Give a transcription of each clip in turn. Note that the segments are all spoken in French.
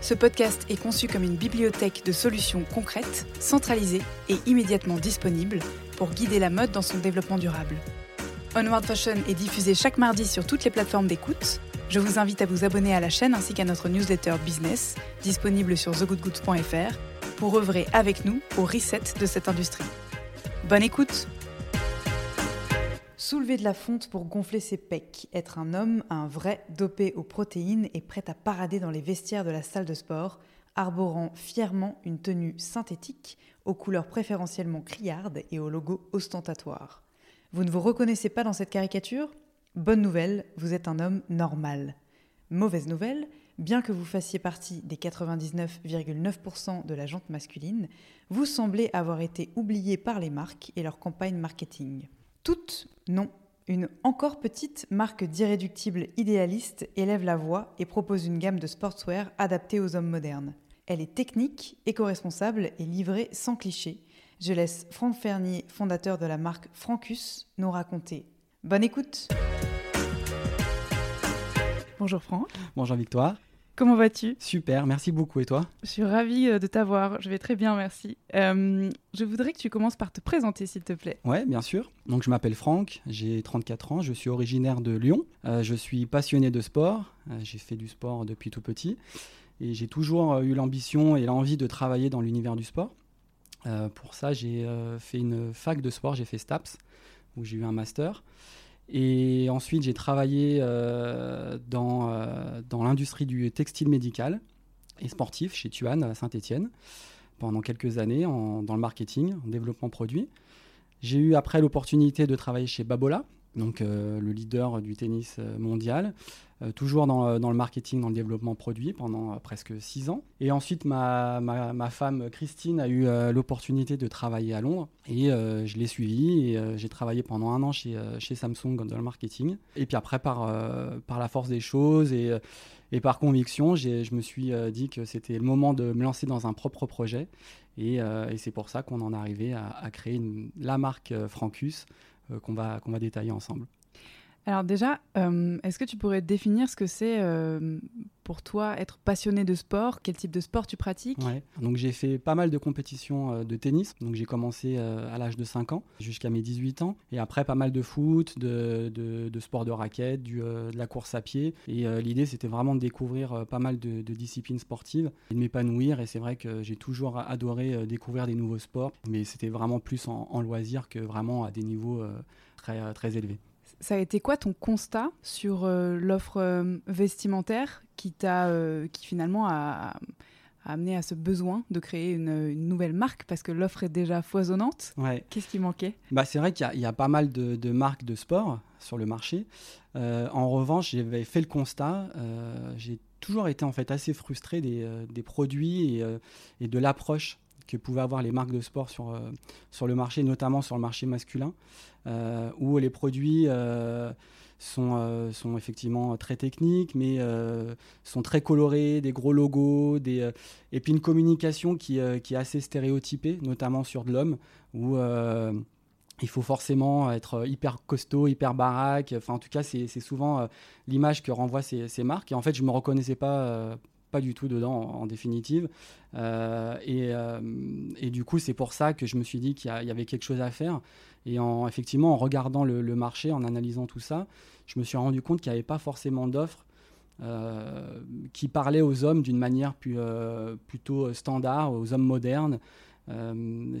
Ce podcast est conçu comme une bibliothèque de solutions concrètes, centralisées et immédiatement disponibles pour guider la mode dans son développement durable. Onward Fashion est diffusé chaque mardi sur toutes les plateformes d'écoute. Je vous invite à vous abonner à la chaîne ainsi qu'à notre newsletter business, disponible sur thegoodgoods.fr, pour œuvrer avec nous au reset de cette industrie. Bonne écoute Soulever de la fonte pour gonfler ses pecs, être un homme, un vrai, dopé aux protéines et prêt à parader dans les vestiaires de la salle de sport, arborant fièrement une tenue synthétique aux couleurs préférentiellement criardes et au logo ostentatoire. Vous ne vous reconnaissez pas dans cette caricature? Bonne nouvelle, vous êtes un homme normal. Mauvaise nouvelle, bien que vous fassiez partie des 99,9% de la jante masculine, vous semblez avoir été oublié par les marques et leurs campagnes marketing. Toutes, non. Une encore petite marque d'irréductible idéaliste élève la voix et propose une gamme de sportswear adaptée aux hommes modernes. Elle est technique, éco-responsable et livrée sans clichés. Je laisse Franck Fernier, fondateur de la marque Francus, nous raconter. Bonne écoute Bonjour Franck. Bonjour Victoire. Comment vas-tu? Super, merci beaucoup. Et toi? Je suis ravie euh, de t'avoir. Je vais très bien, merci. Euh, je voudrais que tu commences par te présenter, s'il te plaît. Ouais, bien sûr. Donc, je m'appelle Franck, j'ai 34 ans, je suis originaire de Lyon. Euh, je suis passionné de sport. j'ai fait du sport depuis tout petit. Et j'ai toujours eu l'ambition et l'envie de travailler dans l'univers du sport. pour ça, j'ai fait une fac de sport, j'ai fait STAPS, où j'ai eu un master. Et ensuite, j'ai travaillé euh, dans, euh, dans l'industrie du textile médical et sportif chez Tuan à Saint-Etienne pendant quelques années en, dans le marketing, en développement produit. J'ai eu après l'opportunité de travailler chez Babola, donc euh, le leader du tennis mondial, euh, toujours dans, le marketing, dans le développement produit pendant euh, presque six ans. Et ensuite, ma, ma, ma femme Christine a eu euh, l'opportunité de travailler à Londres et je l'ai suivie et j'ai travaillé pendant un an chez, chez Samsung dans le marketing. Et puis après, par, par la force des choses et, et par conviction, je me suis dit que c'était le moment de me lancer dans un propre projet. Et, et c'est pour ça qu'on en est arrivé à, créer la marque Francus qu'on va, qu'on va détailler ensemble. Alors déjà, euh, est-ce que tu pourrais définir ce que c'est euh, pour toi être passionné de sport? Quel type de sport tu pratiques? Donc j'ai fait pas mal de compétitions euh, de tennis. Donc j'ai commencé à l'âge de 5 ans jusqu'à mes 18 ans. Et après pas mal de foot, de, de, de sport de raquette, du, de la course à pied. Et l'idée c'était vraiment de découvrir pas mal de, de, disciplines sportives et de m'épanouir. Et c'est vrai que j'ai toujours adoré découvrir des nouveaux sports. Mais c'était vraiment plus en, en, loisir que vraiment à des niveaux très, très élevés. Ça a été quoi ton constat sur euh, l'offre euh, vestimentaire qui, t'a, euh, qui finalement a, a, amené à ce besoin de créer une, une nouvelle marque parce que l'offre est déjà foisonnante? Ouais. Qu'est-ce qui manquait? Bah, C'est vrai qu'il y, y, a pas mal de, de, marques de sport sur le marché. en revanche, j'avais fait le constat, j'ai toujours été en fait assez frustré des, des produits et, et de l'approche que pouvaient avoir les marques de sport sur, euh, sur le marché, notamment sur le marché masculin, euh, où les produits euh, sont, sont effectivement très techniques, mais sont très colorés, des gros logos, des, et puis une communication qui, qui, est assez stéréotypée, notamment sur de l'homme, où il faut forcément être hyper costaud, hyper baraque. Enfin, en tout cas, c'est souvent l'image que renvoient ces, ces, marques. Et en fait, je ne me reconnaissais pas pas du tout dedans en, définitive. Euh, et, euh, et, du coup, c'est pour ça que je me suis dit qu'il y, avait quelque chose à faire. Et en, effectivement, en regardant le, marché, en analysant tout ça, je me suis rendu compte qu'il n'y avait pas forcément d'offres qui parlait aux hommes d'une manière plutôt standard, aux hommes modernes,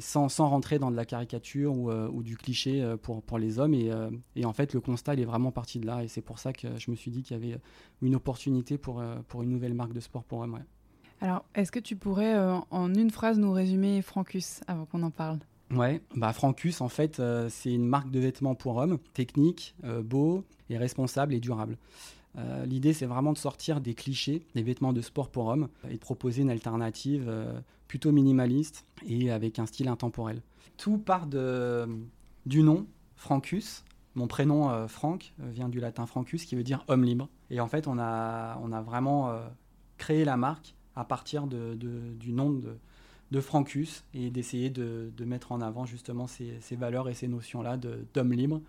sans, sans, rentrer dans de la caricature ou, ou du cliché pour, pour les hommes. Et, et, en fait, le constat, il est vraiment parti de là. Et c'est pour ça que je me suis dit qu'il y avait une opportunité pour, pour une nouvelle marque de sport pour hommes. Alors, est-ce que tu pourrais, en une phrase, nous résumer Francus avant qu'on en parle? Ouais, bah Francus, en fait, euh, c'est une marque de vêtements pour hommes, technique, euh, beau et responsable et durable. Euh, l'idée, c'est vraiment de sortir des clichés des vêtements de sport pour hommes et de proposer une alternative plutôt minimaliste et avec un style intemporel. Tout part de, du nom, Francus. Mon prénom, Franck, vient du latin Francus, qui veut dire homme libre. Et en fait, on a, on a vraiment créé la marque à partir de, du nom de, de Francus et d'essayer de, mettre en avant justement ces, valeurs et ces notions-là d'homme libre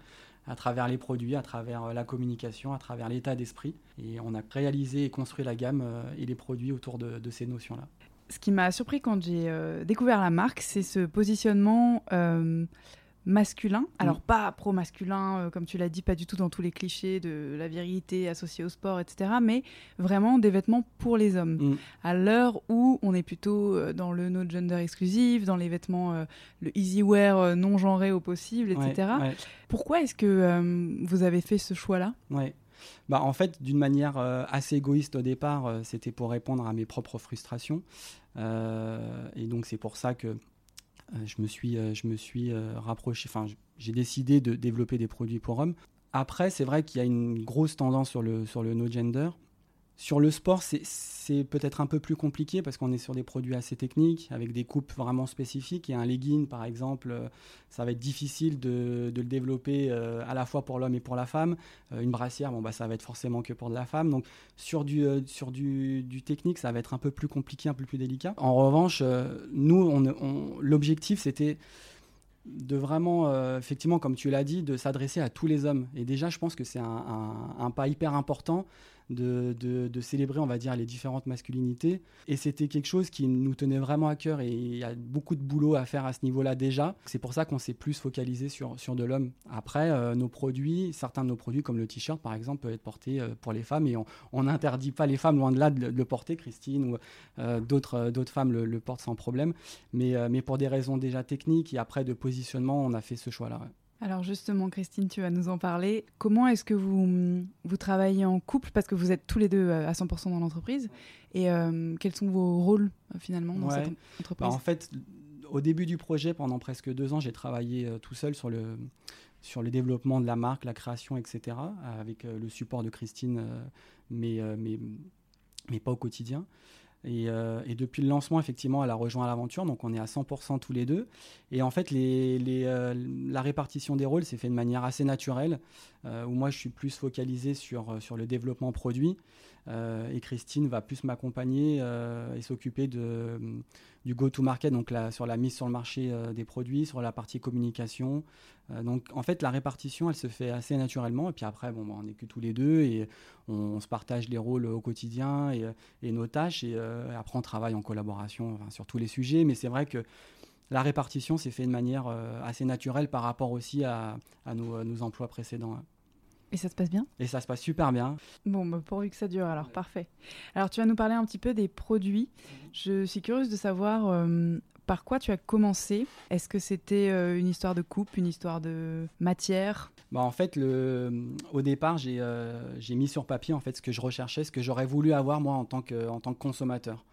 à travers les produits, à travers euh, la communication, à travers l'état d'esprit. Et on a réalisé et construit la gamme euh, et les produits autour de, ces notions-là. Ce qui m'a surpris quand j'ai euh, découvert la marque, c'est ce positionnement masculin. Alors mm. pas pro-masculin, euh, comme tu l'as dit, pas du tout dans tous les clichés de la virilité associée au sport, etc. Mais vraiment des vêtements pour les hommes. Mm. À l'heure où on est plutôt euh, dans le no gender exclusif, dans les vêtements, euh, le easy wear non genré au possible, etc. Pourquoi est-ce que vous avez fait ce choix-là? Ouais. Bah, en fait, d'une manière assez égoïste au départ, c'était pour répondre à mes propres frustrations. et donc, c'est pour ça que je me suis, euh, je me suis euh, rapproché, enfin, j'ai décidé de développer des produits pour hommes. Après, c'est vrai qu'il y a une grosse tendance sur le, sur le no gender. Sur le sport, c'est peut-être un peu plus compliqué parce qu'on est sur des produits assez techniques, avec des coupes vraiment spécifiques. Et un legging, par exemple, euh, ça va être difficile de, le développer euh, à la fois pour l'homme et pour la femme. Euh, une brassière, bon, bah, ça va être forcément que pour de la femme. Donc sur, du, sur du, technique, ça va être un peu plus compliqué, un peu plus délicat. En revanche, nous, on, l'objectif, c'était de vraiment, effectivement, comme tu l'as dit, de s'adresser à tous les hommes. Et déjà, je pense que c'est un, pas hyper important de, célébrer, on va dire, les différentes masculinités. Et c'était quelque chose qui nous tenait vraiment à cœur et il y a beaucoup de boulot à faire à ce niveau-là déjà. C'est pour ça qu'on s'est plus focalisé sur, sur de l'homme. Après, euh, nos produits, certains de nos produits, comme le t-shirt par exemple, peuvent être portés euh, pour les femmes et on n'interdit pas les femmes, loin de là, de, le porter. Christine ou euh, d'autres femmes le, le, portent sans problème. Mais, mais pour des raisons déjà techniques et après de positionnement, on a fait ce choix-là. Alors justement, Christine, tu vas nous en parler. Comment est-ce que vous, vous travaillez en couple? Parce que vous êtes tous les deux euh, à 100% dans l'entreprise. Et euh, quels sont vos rôles euh, finalement dans cette entreprise? Bah, En fait, au début du projet, pendant presque deux ans, j'ai travaillé tout seul sur le, sur le développement de la marque, la création, etc. Avec le support de Christine, mais, mais, mais pas au quotidien. Euh, et, depuis le lancement, effectivement, elle a rejoint l'aventure, donc on est à 100% tous les deux. Et en fait, euh, la répartition des rôles s'est fait de manière assez naturelle, euh, où moi je suis plus focalisé sur le développement produit, et Christine va plus m'accompagner et s'occuper du go-to-market, donc sur la mise sur le marché des produits, sur la partie communication. donc en fait, la répartition, elle se fait assez naturellement, et puis après, bon, bah, on n'est que tous les deux, et on, se partage les rôles au quotidien et, nos tâches, et euh, après, on travaille en collaboration sur tous les sujets, mais c'est vrai que la répartition s'est fait de manière euh, assez naturelle par rapport aussi à, nos, emplois précédents. Et ça se passe bien Et ça se passe super bien. Bon, bah, pourvu que ça dure, alors parfait. Alors tu vas nous parler un petit peu des produits. Je suis curieuse de savoir euh, par quoi tu as commencé Est-ce que c'était une histoire de coupe, une histoire de matière? Bah, En fait, le, au départ, j'ai j'ai mis sur papier en fait, ce que je recherchais, ce que j'aurais voulu avoir moi en tant que, en tant que consommateur.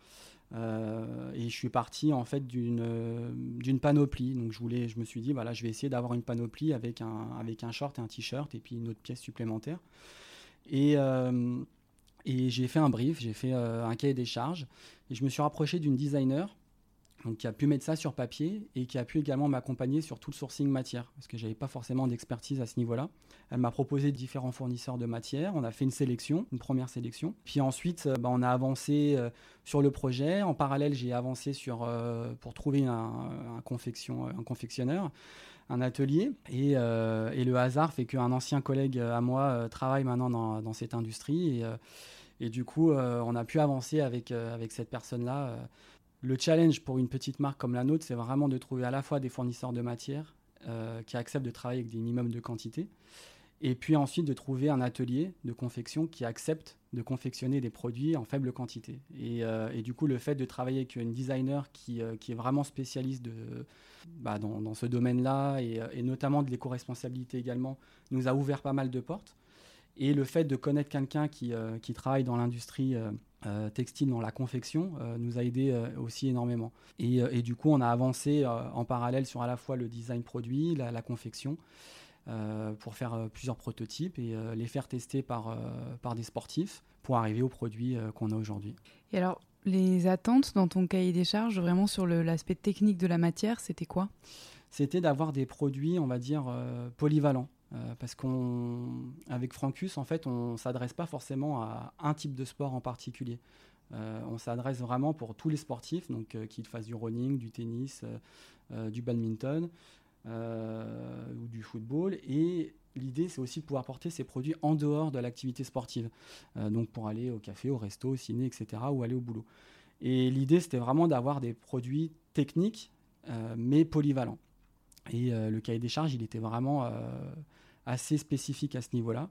Euh, et je suis parti en fait d'une panoplie. Donc je voulais, je me suis dit voilà, je vais essayer d'avoir une panoplie avec un avec un short et un t-shirt et puis une autre pièce supplémentaire. Et euh, et j'ai fait un brief, j'ai fait euh, un cahier des charges et je me suis rapproché d'une designer qui a pu mettre ça sur papier et qui a pu également m'accompagner sur tout le sourcing matière, parce que j'avais pas forcément d'expertise à ce niveau-là. Elle m'a proposé différents fournisseurs de matière, on a fait une sélection, une première sélection, puis ensuite euh, bah, on a avancé euh, sur le projet. En parallèle, j'ai avancé sur euh, pour trouver un, confection, un confectionneur un atelier et, le hasard fait qu'un ancien collègue à moi travaille maintenant dans, cette industrie et, et du coup on a pu avancer avec, avec cette personne-là le challenge pour une petite marque comme la nôtre, c'est vraiment de trouver à la fois des fournisseurs de matière euh, qui acceptent de travailler avec des minimums de quantité Et puis ensuite de trouver un atelier de confection qui accepte de confectionner des produits en faible quantité. Et, et du coup, le fait de travailler avec une designer qui, qui est vraiment spécialiste bah, dans, ce domaine-là, et, notamment de l'éco-responsabilité également, nous a ouvert pas mal de portes. Et le fait de connaître quelqu'un qui travaille dans l'industrie euh, textile dans la confection euh, nous a aidé euh, aussi énormément. Et, et, du coup, on a avancé en parallèle sur à la fois le design produit, la, la confection, pour faire plusieurs prototypes et les faire tester par, par des sportifs pour arriver aux produits qu'on a aujourd'hui. Et alors, les attentes dans ton cahier des charges, vraiment sur l'aspect technique de la matière, c'était quoi? C'était d'avoir des produits, on va dire, polyvalents. Euh, parce qu'avec Francus, en fait, on s'adresse pas forcément à un type de sport en particulier. Euh, on s'adresse vraiment pour tous les sportifs, donc euh, qu'ils fassent du running, du tennis, du badminton ou du football. Et l'idée, c'est aussi de pouvoir porter ces produits en dehors de l'activité sportive, donc pour aller au café, au resto, au ciné, etc., ou aller au boulot. Et l'idée, c'était vraiment d'avoir des produits techniques, mais polyvalents. Et le cahier des charges, il était vraiment assez spécifique à ce niveau-là.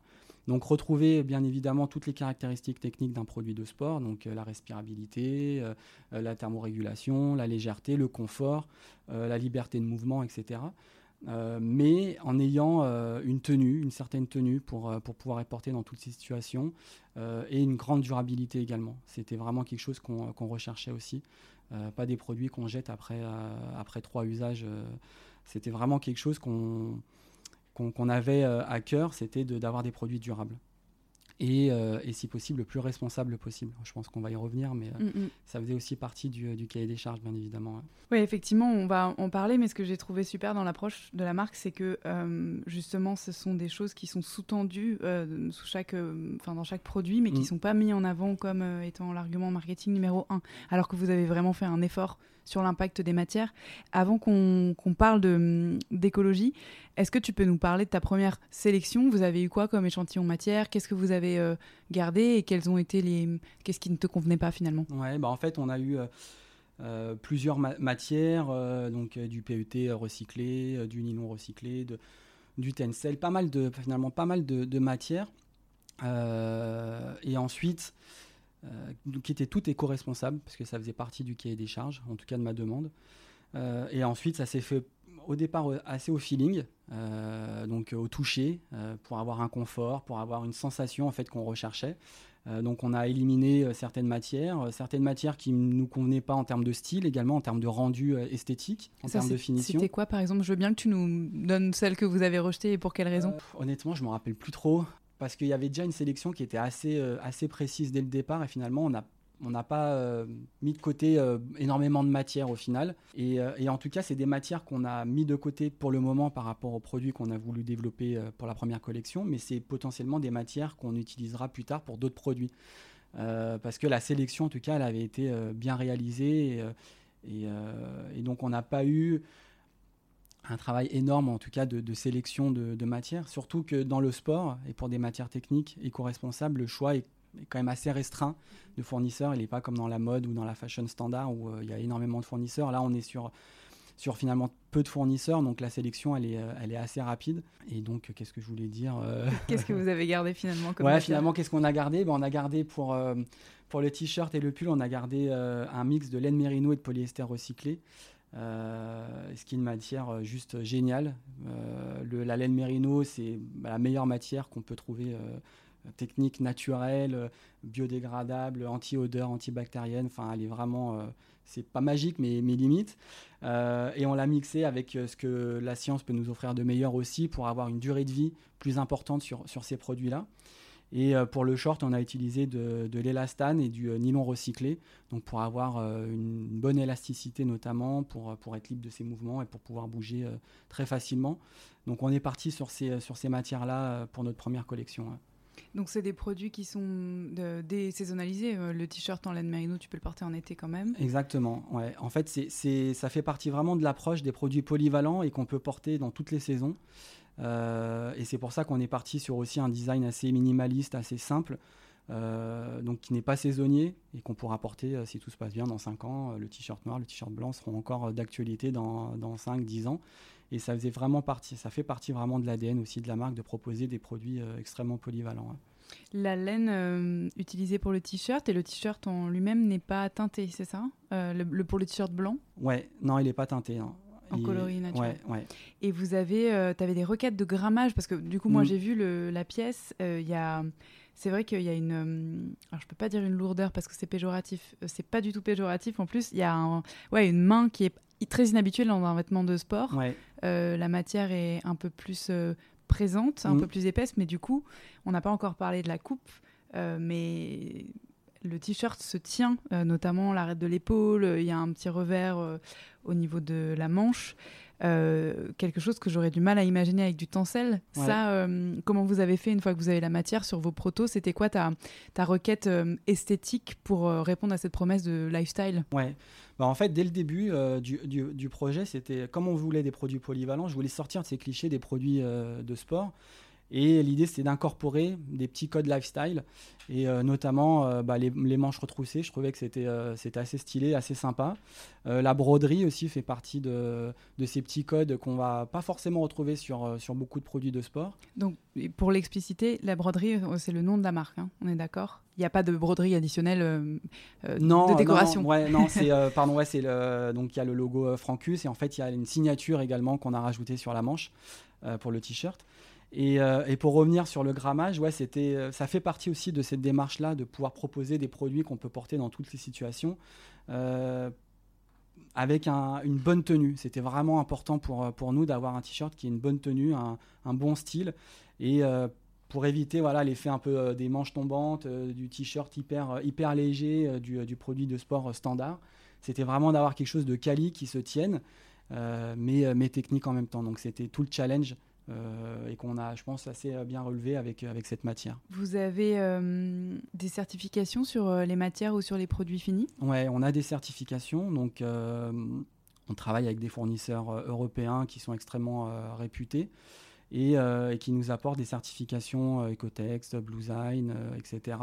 Donc retrouver bien évidemment toutes les caractéristiques techniques d'un produit de sport, donc euh, la respirabilité, euh, euh, la thermorégulation, la légèreté, le confort, la liberté de mouvement, etc. mais en ayant une tenue, une certaine tenue pour, pour pouvoir être porté dans toutes ces situations et une grande durabilité également. C'était vraiment quelque chose qu'on recherchait aussi. pas des produits qu'on jette après, après trois usages. C'était vraiment quelque chose qu'on avait euh, à cœur, c'était d'avoir des produits durables. Euh, et, si possible le plus responsable possible. Je pense qu'on va y revenir, mais euh, mm, mm. ça faisait aussi partie du, cahier des charges, bien évidemment. Oui, effectivement, on va en parler, mais ce que j'ai trouvé super dans l'approche de la marque, c'est que justement, ce sont des choses qui sont sous-tendues sous chaque, dans chaque produit, mais qui ne mm. sont pas mis en avant comme étant l'argument marketing numéro un, alors que vous avez vraiment fait un effort sur l'impact des matières. Avant qu'on parle d'écologie, est-ce que tu peux nous parler de ta première sélection? Vous avez eu quoi comme échantillon matière? Qu'est-ce que vous avez euh, gardé et quels ont été les qu'est-ce qui ne te convenait pas finalement? Ouais, bah en fait, on a eu euh, euh, plusieurs matières, donc du PET recyclé, du nylon recyclé, du tencel, pas mal de finalement pas mal de, de matières. et ensuite, qui étaient toutes éco-responsables parce que ça faisait partie du cahier des charges, en tout cas de ma demande. et ensuite, ça s'est fait au départ euh, assez au feeling, euh, donc au toucher, euh, pour avoir un confort, pour avoir une sensation en fait qu'on recherchait. donc on a éliminé certaines matières, certaines matières qui ne nous convenaient pas en termes de style, également en termes de rendu esthétique, en termes de finition. C'était quoi par exemple? Je veux bien que tu nous donnes celles que vous avez rejetées et pour quelles raisons Honnêtement, je ne me rappelle plus trop parce qu'il y avait déjà une sélection qui était assez, assez précise dès le départ et finalement on a on n'a pas euh, mis de côté euh, énormément de matière au final. Euh, et, en tout cas, c'est des matières qu'on a mis de côté pour le moment par rapport aux produits qu'on a voulu développer pour la première collection, mais c'est potentiellement des matières qu'on utilisera plus tard pour d'autres produits. parce que la sélection, en tout cas, elle avait été bien réalisée. Et, donc, on n'a pas eu un travail énorme, en tout cas, de, sélection de, de matières. Surtout que dans le sport, et pour des matières techniques éco-responsables, le choix est est quand même assez restreint de fournisseurs. Il n'est pas comme dans la mode ou dans la fashion standard où euh, il y a énormément de fournisseurs. Là, on est sur, sur finalement peu de fournisseurs, donc la sélection, elle est, euh, elle est assez rapide. Et donc, qu'est-ce que je voulais dire euh, Qu'est-ce que vous avez gardé finalement comme Ouais, finalement, qu'est-ce qu'on a gardé? Ben, On a gardé pour, pour le t-shirt et le pull, on a gardé un mix de laine mérino et de polyester recyclé. ce qui est une matière juste géniale. le, la laine mérino, c'est bah, la meilleure matière qu'on peut trouver technique naturelle, biodégradable, anti-odeur, antibactérienne. Enfin, elle est vraiment, euh, c'est pas magique, mais, mais limite. Euh, et on l'a mixé avec euh, ce que la science peut nous offrir de meilleur aussi pour avoir une durée de vie plus importante sur, sur ces produits-là. Et pour le short, on a utilisé de, de l'élastane et du nylon recyclé, donc pour avoir une bonne élasticité notamment, pour, pour être libre de ses mouvements et pour pouvoir bouger très facilement. Donc on est parti sur ces, sur ces matières-là pour notre première collection. Donc c'est des produits qui sont désaisonnalisés. Euh, le t-shirt en laine merino, tu peux le porter en été quand même. Exactement. Ouais. En fait, c'est, ça fait partie vraiment de l'approche des produits polyvalents et qu'on peut porter dans toutes les saisons. Euh, et c'est pour ça qu'on est parti sur aussi un design assez minimaliste, assez simple. donc qui n'est pas saisonnier et qu'on pourra porter, si tout se passe bien, dans 5 ans. le t-shirt noir, le t-shirt blanc seront encore d'actualité dans, dans 5-10 ans. Et ça faisait vraiment partie, ça fait partie vraiment de l'ADN aussi de la marque de proposer des produits extrêmement polyvalents. Hein. La laine utilisée pour le t-shirt et le t-shirt en lui-même n'est pas teinté, c'est ça le, Pour le t-shirt blanc? Ouais, non, il n'est pas teinté. Hein. En coloris naturel. Ouais, ouais. Et vous avez, euh, avais des requêtes de grammage parce que du coup, moi, mm. j'ai vu le, la pièce. Euh, Il y a, c'est vrai qu'il y a une, euh, alors je peux pas dire une lourdeur parce que c'est péjoratif. C'est pas du tout péjoratif. En plus, il y a un, ouais, une main qui est très inhabituelle dans un vêtement de sport. Ouais. la matière est un peu plus présente, un mm. peu plus épaisse, mais du coup, on n'a pas encore parlé de la coupe. mais le t-shirt se tient, notamment l'arrêt de l'épaule, il y a un petit revers au niveau de la manche. Euh, quelque chose que j'aurais du mal à imaginer avec du tencel. Ça, euh, comment vous avez fait une fois que vous avez la matière sur vos protos C'était quoi ta, ta requête euh, esthétique pour répondre à cette promesse de lifestyle? Ouais. Bah, en fait, dès le début du, du, du, projet, c'était comme on voulait des produits polyvalents, je voulais sortir de ces clichés des produits de sport. Et l'idée, c'était d'incorporer des petits codes lifestyle, et euh, notamment euh, bah, les, manches retroussées. Je trouvais que c'était euh, assez stylé, assez sympa. la broderie aussi fait partie de, de ces petits codes qu'on va pas forcément retrouver sur, sur beaucoup de produits de sport. Donc, pour l'expliciter, la broderie, c'est le nom de la marque, hein, on est d'accord? Il n'y a pas de broderie additionnelle non, de décoration. Non, ouais, non, c'est pardon, ouais, c'est le donc il y a le logo Francus et en fait il y a une signature également qu'on a rajoutée sur la manche pour le t-shirt. Euh, et, pour revenir sur le grammage, ouais, c'était, euh, ça fait partie aussi de cette démarche-là de pouvoir proposer des produits qu'on peut porter dans toutes les situations euh, avec une bonne tenue. C'était vraiment important pour, pour nous d'avoir un t-shirt qui ait une bonne tenue, un, bon style. Et pour éviter voilà, l'effet un peu des manches tombantes, du t-shirt hyper, hyper léger, du, du, produit de sport standard, c'était vraiment d'avoir quelque chose de quali qui se tienne, mais, mais technique en même temps. Donc c'était tout le challenge euh, et qu'on a, je pense, assez euh, bien relevé avec, euh, avec cette matière. Vous avez des certifications sur les matières ou sur les produits finis? Oui, on a des certifications. Donc, on travaille avec des fournisseurs européens qui sont extrêmement réputés. Et, qui nous apportent des certifications Ecotext, Bluesign, etc.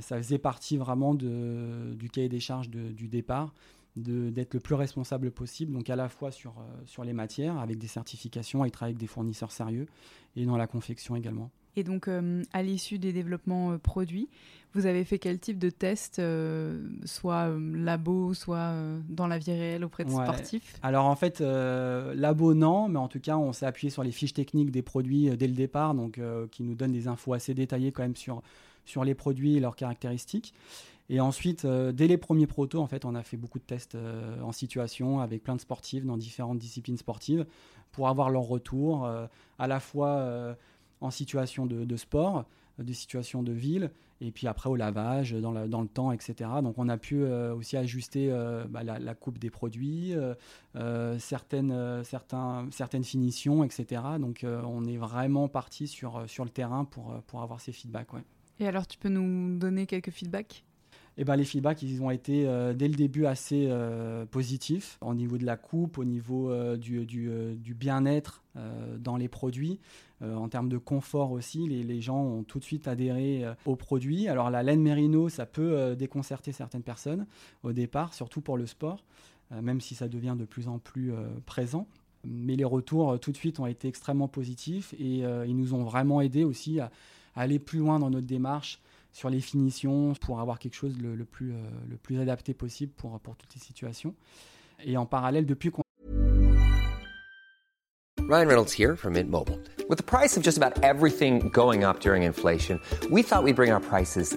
ça faisait partie vraiment de, du cahier des charges du départ d'être le plus responsable possible, donc à la fois sur, euh, sur les matières, avec des certifications, et travailler avec des fournisseurs sérieux, et dans la confection également. Et donc, euh, à l'issue des développements euh, produits, vous avez fait quel type de test, soit labo, soit dans la vie réelle auprès de sportifs? Alors en fait, labo non, mais en tout cas, on s'est appuyé sur les fiches techniques des produits dès le départ, donc qui nous donnent des infos assez détaillées quand même sur, sur les produits et leurs caractéristiques. Et ensuite, euh, dès les premiers protos, en fait, on a fait beaucoup de tests euh, en situation avec plein de sportifs dans différentes disciplines sportives pour avoir leur retour, euh, à la fois en situation de, sport, des situations de ville, et puis après au lavage, dans, le temps, etc. Donc on a pu aussi ajuster bah, la, coupe des produits, certaines, finitions, etc. Donc on est vraiment parti sur, le terrain pour, avoir ces feedbacks. Et alors tu peux nous donner quelques feedbacks? Eh ben, les feedbacks, ils ont été euh, dès le début assez euh, positifs au niveau de la coupe, au niveau euh, du, du, bien-être dans les produits. en termes de confort aussi, les, les, gens ont tout de suite adhéré aux produits. Alors la laine mérino, ça peut déconcerter certaines personnes au départ, surtout pour le sport, même si ça devient de plus en plus présent. Mais les retours tout de suite ont été extrêmement positifs et ils nous ont vraiment aidé aussi à aller plus loin dans notre démarche sur les finitions pour avoir quelque chose le, le plus, euh, le plus adapté possible pour, pour toutes les situations. Et en parallèle, depuis qu'on Ryan Reynolds here from Mint Mobile. With the price of just about everything going up during inflation, we thought we'd bring our prices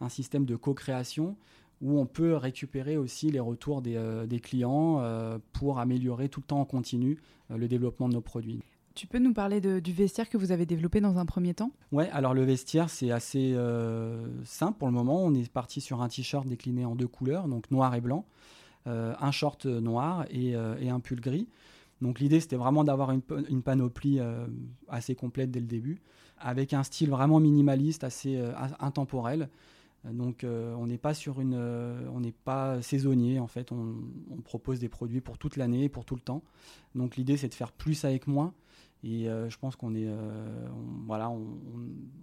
un système de co-création où on peut récupérer aussi les retours des, euh, clients euh, pour améliorer tout le temps en continu euh, le développement de nos produits. Tu peux nous parler de, du vestiaire que vous avez développé dans un premier temps? Ouais, alors le vestiaire, c'est assez simple pour le moment. On est parti sur un t-shirt décliné en deux couleurs, donc noir et blanc, un short noir et, et, un pull gris. Donc l'idée, c'était vraiment d'avoir une, une, panoplie assez complète dès le début, avec un style vraiment minimaliste, assez intemporel. Donc on n'est pas sur une, on n'est pas saisonnier en fait. On, on, propose des produits pour toute l'année, pour tout le temps. Donc l'idée c'est de faire plus avec moins. Et euh, je pense qu'on est, euh, voilà, on,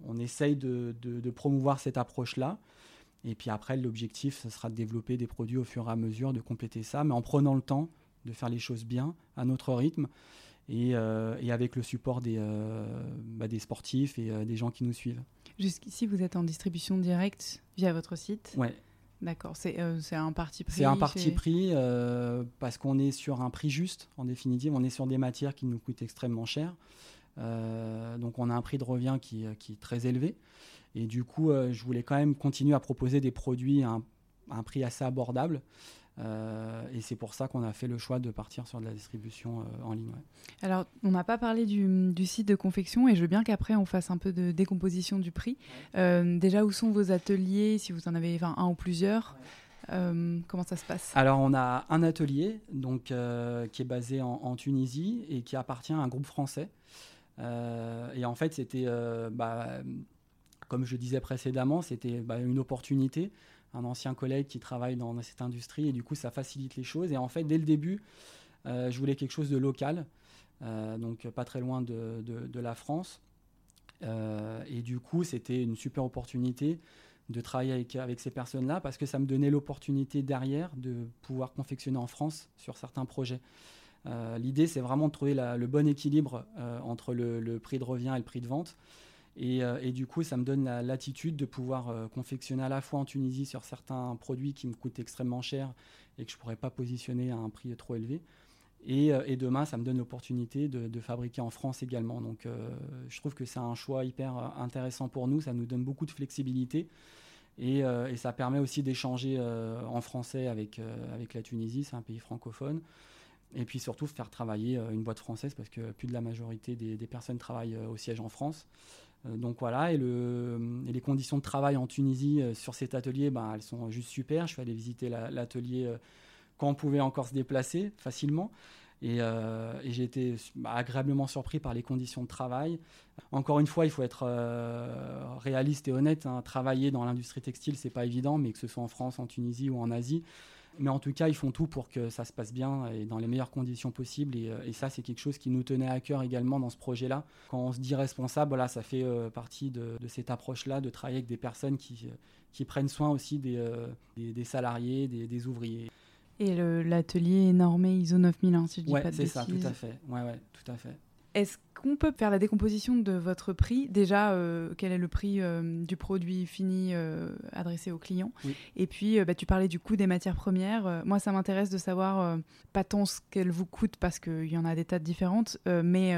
on, essaye de, de, de, promouvoir cette approche-là. Et puis après, l'objectif, ce sera de développer des produits au fur et à mesure, de compléter ça, mais en prenant le temps de faire les choses bien, à notre rythme, et, euh, et avec le support des, bah, des sportifs et des gens qui nous suivent. Jusqu'ici, vous êtes en distribution directe via votre site? Ouais. D'accord, c'est euh, un parti pris C'est un parti pris euh, parce qu'on est sur un prix juste, en définitive. On est sur des matières qui nous coûtent extrêmement cher. Euh, donc on a un prix de revient qui, qui, est très élevé. Et du coup, je voulais quand même continuer à proposer des produits à un, à un prix assez abordable. Euh, et c'est pour ça qu'on a fait le choix de partir sur de la distribution euh, en ligne. Ouais. Alors, on n'a pas parlé du, du, site de confection et je veux bien qu'après on fasse un peu de décomposition du prix. Euh, déjà, où sont vos ateliers, si vous en avez un ou plusieurs comment ça se passe? Alors, on a un atelier donc, qui est basé en, en, Tunisie et qui appartient à un groupe français. Et en fait, c'était, bah, comme je disais précédemment, c'était bah, une opportunité un ancien collègue qui travaille dans, cette industrie et du coup ça facilite les choses. Et en fait, dès le début, euh, je voulais quelque chose de local, euh, donc pas très loin de, la France. Euh, et du coup, c'était une super opportunité de travailler avec, ces personnes-là parce que ça me donnait l'opportunité derrière de pouvoir confectionner en France sur certains projets. L'idée, c'est vraiment de trouver le bon équilibre entre le, prix de revient et le prix de vente. Et, euh, et, du coup, ça me donne la latitude de pouvoir euh, confectionner à la fois en Tunisie sur certains produits qui me coûtent extrêmement cher et que je ne pourrais pas positionner à un prix trop élevé. Et, euh, demain, ça me donne l'opportunité de, fabriquer en France également. Donc, je trouve que c'est un choix hyper intéressant pour nous. Ça nous donne beaucoup de flexibilité. Et, ça permet aussi d'échanger en français avec, avec la Tunisie. C'est un pays francophone. Et puis surtout faire travailler une boîte française parce que plus de la majorité des personnes travaillent au siège en France. Euh, donc voilà, et, et, les conditions de travail en Tunisie euh, sur cet atelier, ben, elles sont juste super. Je suis allé visiter l'atelier la, euh, quand on pouvait encore se déplacer facilement. Et, j'ai été bah, agréablement surpris par les conditions de travail. Encore une fois, il faut être réaliste et honnête. Hein. Travailler dans l'industrie textile, c'est pas évident, mais que ce soit en France, en Tunisie ou en Asie, mais en tout cas, ils font tout pour que ça se passe bien et dans les meilleures conditions possibles. Et, et ça, c'est quelque chose qui nous tenait à cœur également dans ce projet-là. Quand on se dit responsable, voilà, ça fait euh, partie de, de cette approche-là, de travailler avec des personnes qui, qui prennent soin aussi des, euh, des, des salariés, des, des, ouvriers. Et l'atelier est normé ISO 9001, si je dis ouais, pas de bêtises. c'est ça, tout à fait. Ouais, ouais, tout à fait. Est-ce qu'on peut faire la décomposition de votre prix Déjà, euh, quel est le prix euh, du produit fini euh, adressé au client oui. Et puis, bah, tu parlais du coût des matières premières. moi, ça m'intéresse de savoir, pas tant ce qu'elles vous coûtent, parce qu'il y en a des tas de différentes, mais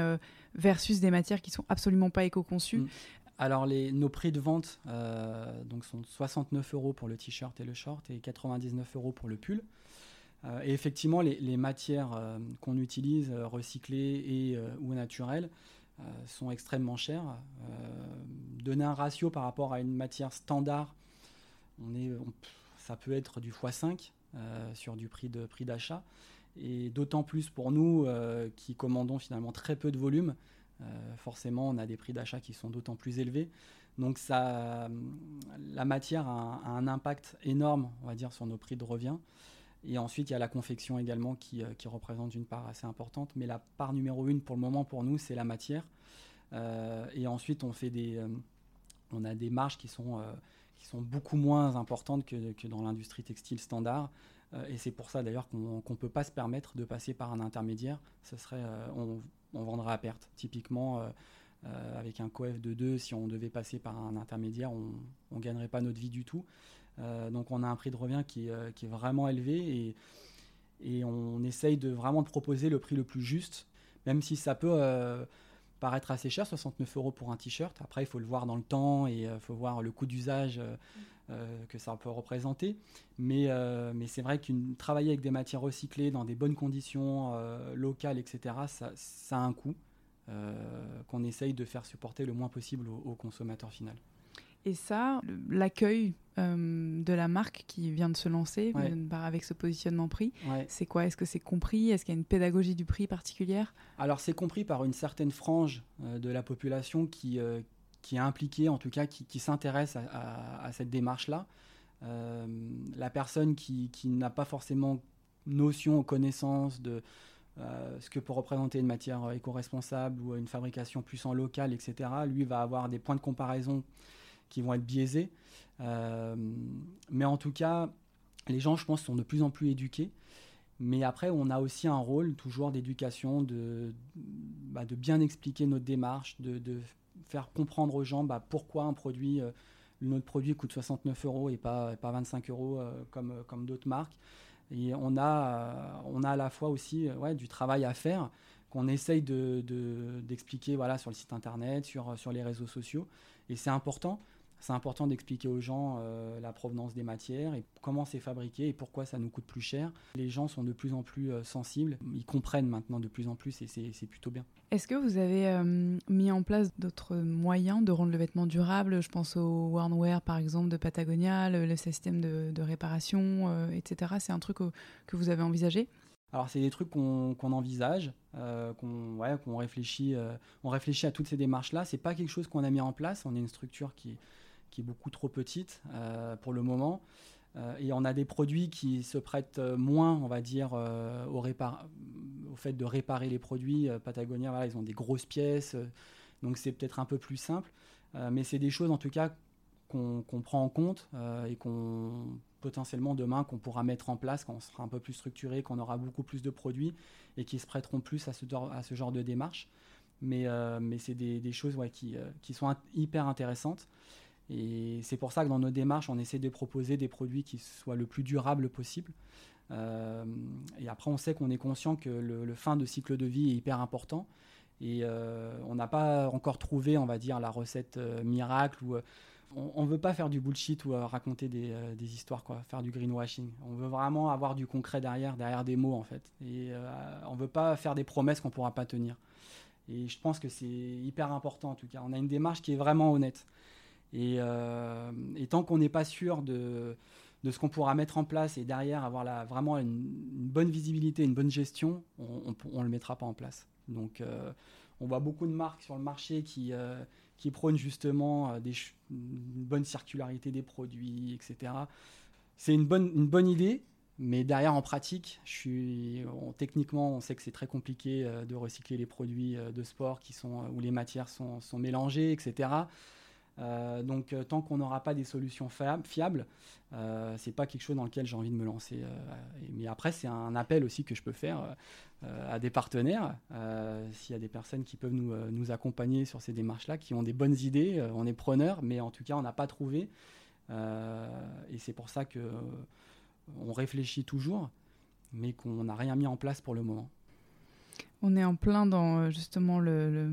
versus des matières qui sont absolument pas éco-conçues. Mm. Alors, les, nos prix de vente donc sont 69 euros pour le t-shirt et le short et 99 euros pour le pull. Euh, et effectivement, les, matières euh, qu'on utilise, euh, recyclées et, ou naturelles, sont extrêmement chères. donner un ratio par rapport à une matière standard, on est, ça peut être du x5 sur du prix de prix d'achat. Et d'autant plus pour nous qui commandons finalement très peu de volume, forcément on a des prix d'achat qui sont d'autant plus élevés. Donc ça, la matière a un, impact énorme, on va dire, sur nos prix de revient. Et ensuite, il y a la confection également qui, euh, qui, représente une part assez importante. Mais la part numéro une pour le moment pour nous, c'est la matière. Euh, et ensuite, on, fait des, euh, on a des marges qui sont, qui sont beaucoup moins importantes que, que dans l'industrie textile standard. Et c'est pour ça d'ailleurs qu'on ne peut pas se permettre de passer par un intermédiaire. Ce serait, on, on vendra à perte. Typiquement, avec un coef de 2, si on devait passer par un intermédiaire, on ne gagnerait pas notre vie du tout. Euh, donc on a un prix de revient qui, euh, qui est vraiment élevé et, et, on essaye de vraiment de proposer le prix le plus juste, même si ça peut euh, paraître assez cher, 69 euros pour un t-shirt. Après, il faut le voir dans le temps et il euh, faut voir le coût d'usage euh, que ça peut représenter. Mais, mais c'est vrai qu'une travailler avec des matières recyclées dans des bonnes conditions locales, etc., ça, ça, a un coût. qu'on essaye de faire supporter le moins possible au, au consommateur final. Et ça, l'accueil euh, de la marque qui vient de se lancer avec ce positionnement prix, c'est quoi? Est-ce que c'est compris? Est-ce qu'il y a une pédagogie du prix particulière? Alors c'est compris par une certaine frange euh, de la population qui, euh, qui est impliquée, en tout cas qui, s'intéresse à, cette démarche-là. la personne qui, qui n'a pas forcément notion ou connaissance de ce que peut représenter une matière éco-responsable ou une fabrication plus en local, etc., lui va avoir des points de comparaison qui vont être biaisés. Euh, mais en tout cas, les gens, je pense, sont de plus en plus éduqués. Mais après, on a aussi un rôle toujours d'éducation, de, bah, bien expliquer notre démarche, de, faire comprendre aux gens bah, pourquoi un produit, euh, notre produit coûte 69 euros et pas, pas 25 euros euh, comme, d'autres marques. Et on a, on a à la fois aussi du travail à faire qu'on essaye d'expliquer sur le site internet, sur les réseaux sociaux. Et c'est important c'est important d'expliquer aux gens euh, la provenance des matières et comment c'est fabriqué et pourquoi ça nous coûte plus cher. Les gens sont de plus en plus euh, sensibles, ils comprennent maintenant de plus en plus et c'est plutôt bien. Est-ce que vous avez euh, mis en place d'autres moyens de rendre le vêtement durable? Je pense au Warnwear par exemple de Patagonia, le, système de, réparation, etc. C'est un truc que vous avez envisagé? Alors c'est des trucs qu'on envisage, qu'on ouais, réfléchit, on réfléchit à toutes ces démarches-là. C'est pas quelque chose qu'on a mis en place. On est une structure qui, qui est beaucoup trop petite euh, pour le moment. Euh, et on a des produits qui se prêtent moins, on va dire, euh, au, au, fait de réparer les produits. Patagonia, ils ont des grosses pièces, donc c'est peut-être un peu plus simple. mais c'est des choses, en tout cas, qu'on prend en compte et qu'on potentiellement demain qu'on pourra mettre en place quand on sera un peu plus structuré, qu'on aura beaucoup plus de produits et qui se prêteront plus à ce, à ce genre de démarche. Mais, mais c'est des, choses qui, qui sont hyper intéressantes. Et c'est pour ça que dans nos démarches, on essaie de proposer des produits qui soient le plus durables possible. Euh, et après, on sait qu'on est conscient que le, fin de cycle de vie est hyper important. Et euh, on n'a pas encore trouvé, on va dire, la recette euh, miracle. On ne veut pas faire du bullshit ou raconter des, histoires, faire du greenwashing. On veut vraiment avoir du concret derrière, derrière des mots, en fait. Et on ne veut pas faire des promesses qu'on ne pourra pas tenir. Et je pense que c'est hyper important, en tout cas. On a une démarche qui est vraiment honnête. Euh, et, tant qu'on n'est pas sûr de, ce qu'on pourra mettre en place et derrière avoir la, vraiment une, bonne visibilité, une bonne gestion, on ne le mettra pas en place. Donc euh, on voit beaucoup de marques sur le marché qui, euh, prônent justement une bonne circularité des produits, etc. C'est une bonne, une bonne idée, mais derrière en pratique, je suis, techniquement, on sait que c'est très compliqué de recycler les produits de sport qui sont, où les matières sont, sont mélangées, etc. Euh, donc euh, tant qu'on n'aura pas des solutions fiables, euh, c'est pas quelque chose dans lequel j'ai envie de me lancer. mais après, c'est un appel aussi que je peux faire à des partenaires. S'il y a des personnes qui peuvent nous, accompagner sur ces démarches-là, qui ont des bonnes idées, on est preneur, mais en tout cas, on n'a pas trouvé. et c'est pour ça que on réfléchit toujours, mais qu'on n'a rien mis en place pour le moment. On est en plein dans euh, justement le,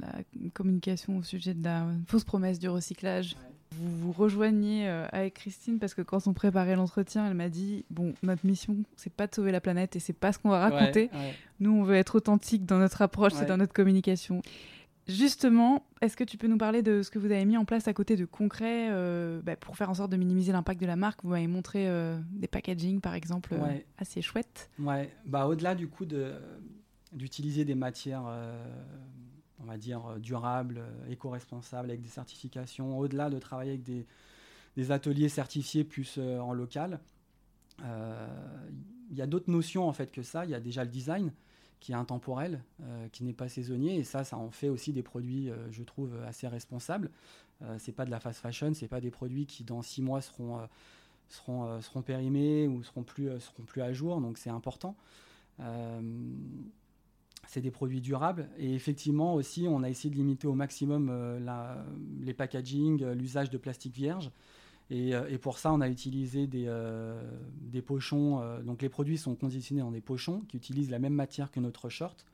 la communication au sujet de la fausse promesse du recyclage. Vous vous rejoignez euh, avec Christine parce que quand on préparait l'entretien, elle m'a dit bon, notre mission, c'est pas de sauver la planète et c'est pas ce qu'on va raconter. Nous, on veut être authentique dans notre approche, c'est dans notre communication. Justement, est-ce que tu peux nous parler de ce que vous avez mis en place à côté de concret euh, bah, pour faire en sorte de minimiser l'impact de la marque? Vous m'avez montré des packaging, par exemple, assez chouettes. Ouais, bah, au-delà du coup de, d'utiliser des matières, euh, on va dire, durables, euh, éco-responsables, avec des certifications, au-delà de travailler avec des, ateliers certifiés plus euh, en local. Il y a d'autres notions en fait que ça. Il y a déjà le design qui est intemporel, qui n'est pas saisonnier, et ça, ça en fait aussi des produits, je trouve, assez responsables. c'est pas de la fast fashion, c'est pas des produits qui dans six mois seront seront, seront périmés ou seront plus, seront plus à jour, donc c'est important c'est des produits durables. Et effectivement aussi, on a essayé de limiter au maximum euh, les packaging, euh, l'usage de plastique vierge. Euh, et, pour ça, on a utilisé des, des pochons. donc les produits sont conditionnés en des pochons qui utilisent la même matière que notre short.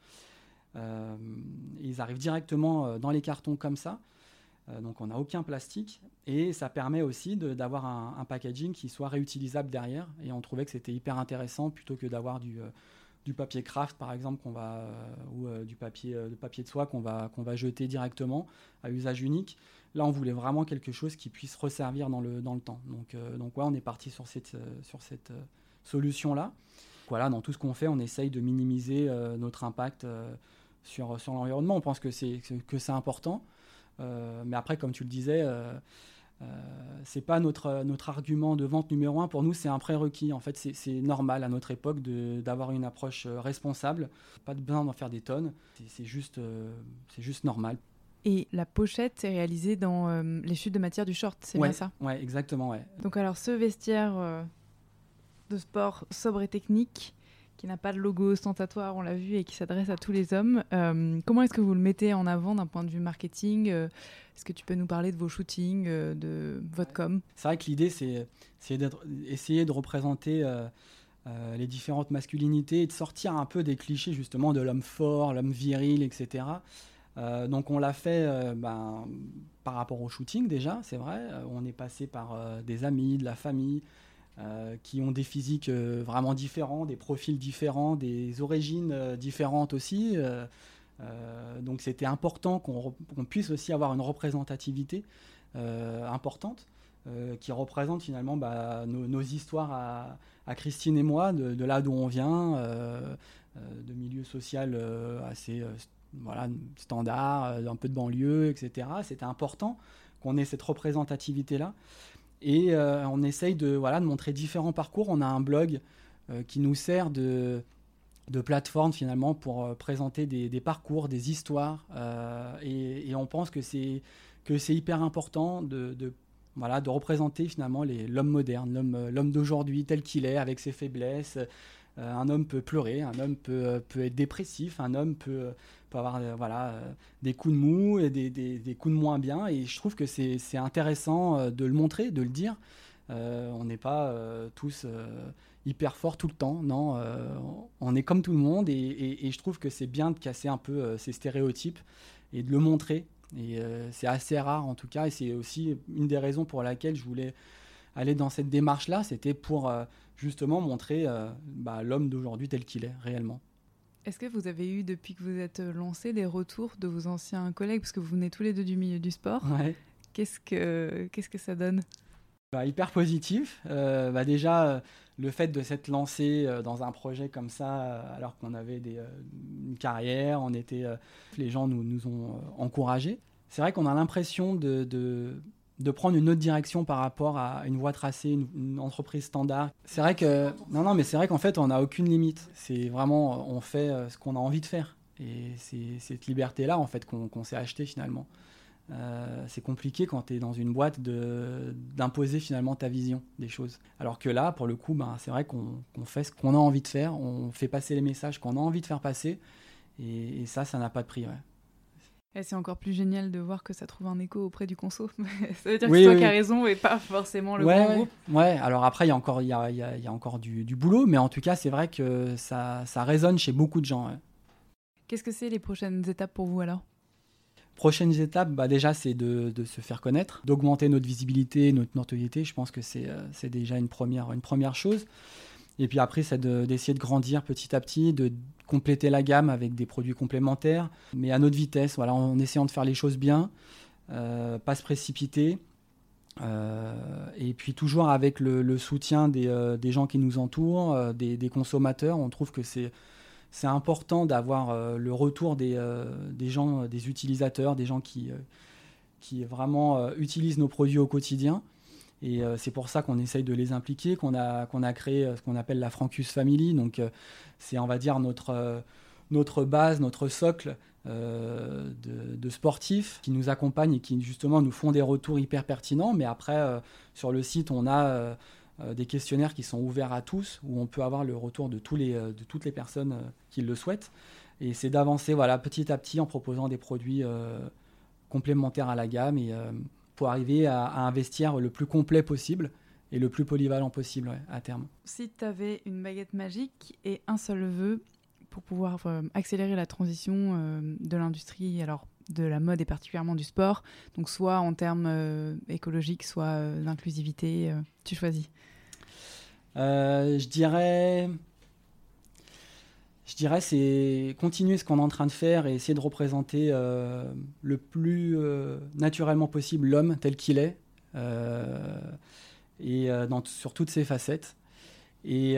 ils arrivent directement dans les cartons comme ça. donc on n'a aucun plastique. Et ça permet aussi d'avoir un, un, packaging qui soit réutilisable derrière. Et on trouvait que c'était hyper intéressant plutôt que d'avoir du du papier craft par exemple qu'on va ou du papier de papier de soie qu'on va qu'on va jeter directement à usage unique. Là, on voulait vraiment quelque chose qui puisse resservir dans le dans le temps. Donc donc ouais, on est parti sur cette sur cette solution là. Voilà, dans tout ce qu'on fait, on essaye de minimiser notre impact sur sur l'environnement. On pense que c'est que c'est important. mais après, comme tu le disais, euh, c'est pas notre, notre argument de vente numéro un. Pour nous, c'est un prérequis. En fait, c'est normal à notre époque d'avoir une approche euh, responsable. Pas de besoin d'en faire des tonnes. C'est juste, euh, c'est juste normal. Et la pochette, c'est réalisée dans les chutes de matière du short, c'est bien ça? Ouais, exactement, ouais. Donc alors, ce vestiaire de sport sobre et technique, qui n'a pas de logo ostentatoire, on l'a vu, et qui s'adresse à tous les hommes. Euh, comment est-ce que vous le mettez en avant d'un point de vue marketing euh, Est-ce que tu peux nous parler de vos shootings, euh, de votre com? C'est vrai que l'idée, c'est essayer de représenter les différentes masculinités et de sortir un peu des clichés justement de l'homme fort, l'homme viril, etc. donc on l'a fait ben, par rapport au shooting déjà, c'est vrai. on est passé par des amis, de la famille, euh, qui ont des physiques euh, vraiment différents, des profils différents, des origines euh, différentes aussi. donc c'était important qu'on puisse aussi avoir une représentativité importante. qui représente finalement bah, nos, histoires à, Christine et moi, de, là d'où on vient, de milieu social assez voilà, standard, un peu de banlieue, etc. C'était important qu'on ait cette représentativité-là. Et euh, on essaye de, voilà, de montrer différents parcours. On a un blog euh, qui nous sert de, plateforme finalement pour euh, présenter des, parcours, des histoires. Et, on pense que c'est, que c'est hyper important de, voilà, de représenter finalement l'homme moderne, l'homme d'aujourd'hui tel qu'il est, avec ses faiblesses. Un homme peut pleurer, un homme peut, peut être dépressif, un homme peut, peut avoir euh, voilà, euh, des coups de mou et des, des, coups de moins bien. Et je trouve que c'est intéressant euh, de le montrer, de le dire. on n'est pas tous hyper forts tout le temps. Non, on est comme tout le monde. Et, et, je trouve que c'est bien de casser un peu ces stéréotypes et de le montrer. Et c'est assez rare en tout cas. Et c'est aussi une des raisons pour laquelle je voulais aller dans cette démarche-là. C'était pour justement montrer bah, l'homme d'aujourd'hui tel qu'il est réellement. Est-ce que vous avez eu, depuis que vous êtes lancé, des retours de vos anciens collègues, parce que vous venez tous les deux du milieu du sport ouais. Qu'est-ce que qu'est-ce que ça donne? Bah, Hyper positif. Euh, bah, déjà, euh, le fait de s'être lancé euh, dans un projet comme ça, alors qu'on avait des, une carrière, on était, les gens nous, nous ont encouragés. C'est vrai qu'on a l'impression de, de de prendre une autre direction par rapport à une voie tracée, une, entreprise standard. C'est vrai que non, non, mais c'est vrai qu'en fait, on n'a aucune limite. C'est vraiment, on fait euh, ce qu'on a envie de faire, et c'est cette liberté-là en fait qu'on s'est acheté finalement. Euh, c'est compliqué quand tu es dans une boîte d'imposer finalement ta vision des choses. Alors que là, pour le coup, ben, c'est vrai qu'on fait ce qu'on a envie de faire, on fait passer les messages qu'on a envie de faire passer, et, ça, ça n'a pas de prix. Et c'est encore plus génial de voir que ça trouve un écho auprès du conso. ça veut dire que c'est toi qui as raison et pas forcément le ouais, grand groupe. Ouais, alors après, il y a encore, y y a encore du, du, boulot, mais en tout cas, c'est vrai que ça, ça, résonne chez beaucoup de gens. Qu'est-ce que c'est les prochaines étapes pour vous alors? Prochaines étapes, bah déjà, c'est de, de, se faire connaître, d'augmenter notre visibilité, notre notoriété. Je pense que c'est euh, déjà une première, une première chose. Et puis après, c'est d'essayer de, grandir petit à petit, de compléter la gamme avec des produits complémentaires, mais à notre vitesse, en essayant de faire les choses bien, euh, pas se précipiter. Euh, et puis toujours avec le, soutien des, euh, des, gens qui nous entourent, des, consommateurs, on trouve que c'est important d'avoir le retour des, des, gens, des utilisateurs, des gens qui, qui vraiment utilisent nos produits au quotidien. Et euh, c'est pour ça qu'on essaye de les impliquer, qu'on a, qu'on a créé euh, ce qu'on appelle la Francus Family. Donc, euh, c'est, on va dire, notre, notre base, notre socle de, sportifs qui nous accompagnent et qui, justement, nous font des retours hyper pertinents. Mais après, sur le site, on a des questionnaires qui sont ouverts à tous, où on peut avoir le retour de, tous les, de toutes les personnes qui le souhaitent. Et c'est d'avancer voilà, petit à petit en proposant des produits complémentaires à la gamme. Et pour arriver à, à, un vestiaire le plus complet possible et le plus polyvalent possible à terme. Si tu avais une baguette magique et un seul vœu pour pouvoir euh, accélérer la transition euh, de l'industrie, alors de la mode et particulièrement du sport, donc soit en termes euh, écologiques, soit d'inclusivité, tu choisis? Je dirais dirais, c'est continuer ce qu'on est en train de faire et essayer de représenter euh, le plus euh, naturellement possible l'homme tel qu'il est, euh, et sur toutes ses facettes. Et,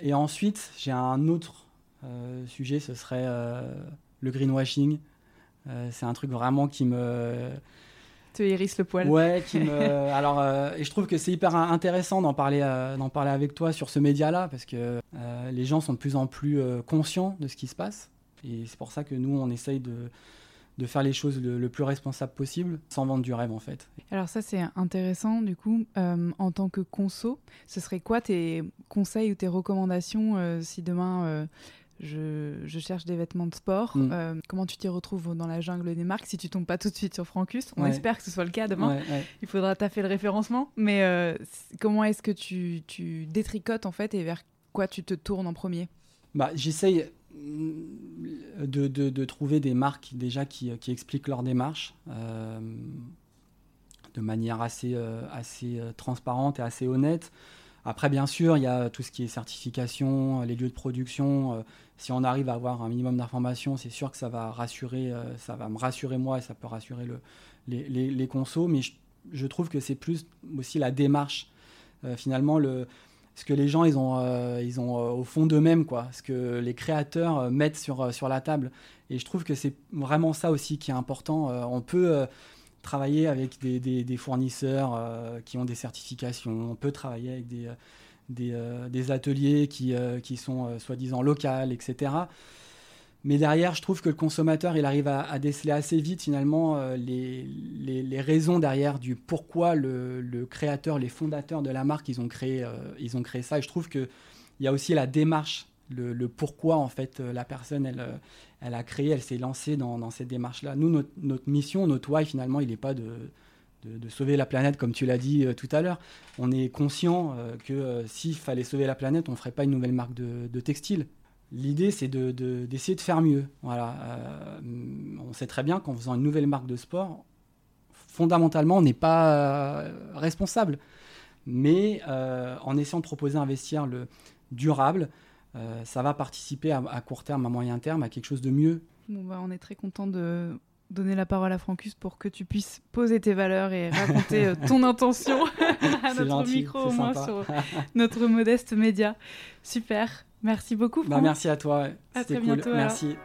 et ensuite, j'ai un autre sujet, ce serait le greenwashing. c'est un truc vraiment qui me te hérisse le poil. Ouais, qui me. Alors, euh, et je trouve que c'est hyper intéressant d'en parler, euh, d'en parler avec toi sur ce média-là, parce que euh, les gens sont de plus en plus conscients de ce qui se passe. Et c'est pour ça que nous, on essaye de, de faire les choses le, plus responsable possible, sans vendre du rêve, en fait. Alors, ça, c'est intéressant, du coup, en tant que conso, ce serait quoi tes conseils ou tes recommandations si demain je, cherche des vêtements de sport. Mm. Euh, comment tu t'y retrouves dans la jungle des marques si tu tombes pas tout de suite sur Francus? On espère que ce soit le cas demain. Il faudra taffer le référencement. Mais euh, comment est-ce que tu, tu, détricotes en fait et vers quoi tu te tournes en premier? Bah, J'essaye mm, de, de, trouver des marques déjà qui, qui expliquent leur démarche. Euh, de manière assez, assez transparente et assez honnête. Après, bien sûr, il y a tout ce qui est certification, les lieux de production, si on arrive à avoir un minimum d'informations, c'est sûr que ça va rassurer, euh, ça va me rassurer moi et ça peut rassurer le, les, les, consos. Mais je, trouve que c'est plus aussi la démarche. Euh, finalement, le, ce que les gens ils ont, euh, ils ont au fond d'eux-mêmes, quoi. Ce que les créateurs mettent sur, sur la table. Et je trouve que c'est vraiment ça aussi qui est important. on peut travailler avec des, fournisseurs qui ont des certifications. On peut travailler avec des euh, des, ateliers qui, euh, sont euh, soi-disant locales, etc. Mais derrière, je trouve que le consommateur, il arrive à, déceler assez vite finalement les, les, raisons derrière du pourquoi le, créateur, les fondateurs de la marque, ils ont créé, ils ont créé ça. Et je trouve qu'il y a aussi la démarche, le, pourquoi en fait la personne, elle, elle a créé, elle s'est lancée dans, cette démarche-là. Nous, notre, mission, notre why finalement, il n'est pas de de, sauver la planète, comme tu l'as dit euh, tout à l'heure. On est conscient euh, que euh, s'il fallait sauver la planète, on ne ferait pas une nouvelle marque de, textile. L'idée, c'est d'essayer de, faire mieux. Voilà. on sait très bien qu'en faisant une nouvelle marque de sport, fondamentalement, on n'est pas responsable. Mais en essayant de proposer un vestiaire le durable, ça va participer à, court terme, à moyen terme, à quelque chose de mieux. Bon, bah, on est très content de donner la parole à Francus pour que tu puisses poser tes valeurs et raconter euh, ton intention à notre micro au moins sur notre modeste média. Super, merci beaucoup. Bah, merci à toi, c'était cool. Bientôt, merci.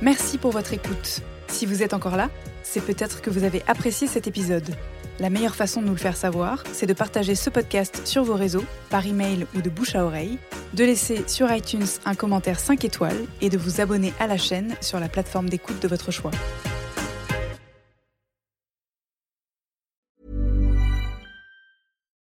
Merci pour votre écoute. Si vous êtes encore là, c'est peut-être que vous avez apprécié cet épisode. La meilleure façon de nous le faire savoir, c'est de partager ce podcast sur vos réseaux, par email ou de bouche à oreille, de laisser sur iTunes un commentaire 5 étoiles et de vous abonner à la chaîne sur la plateforme d'écoute de votre choix.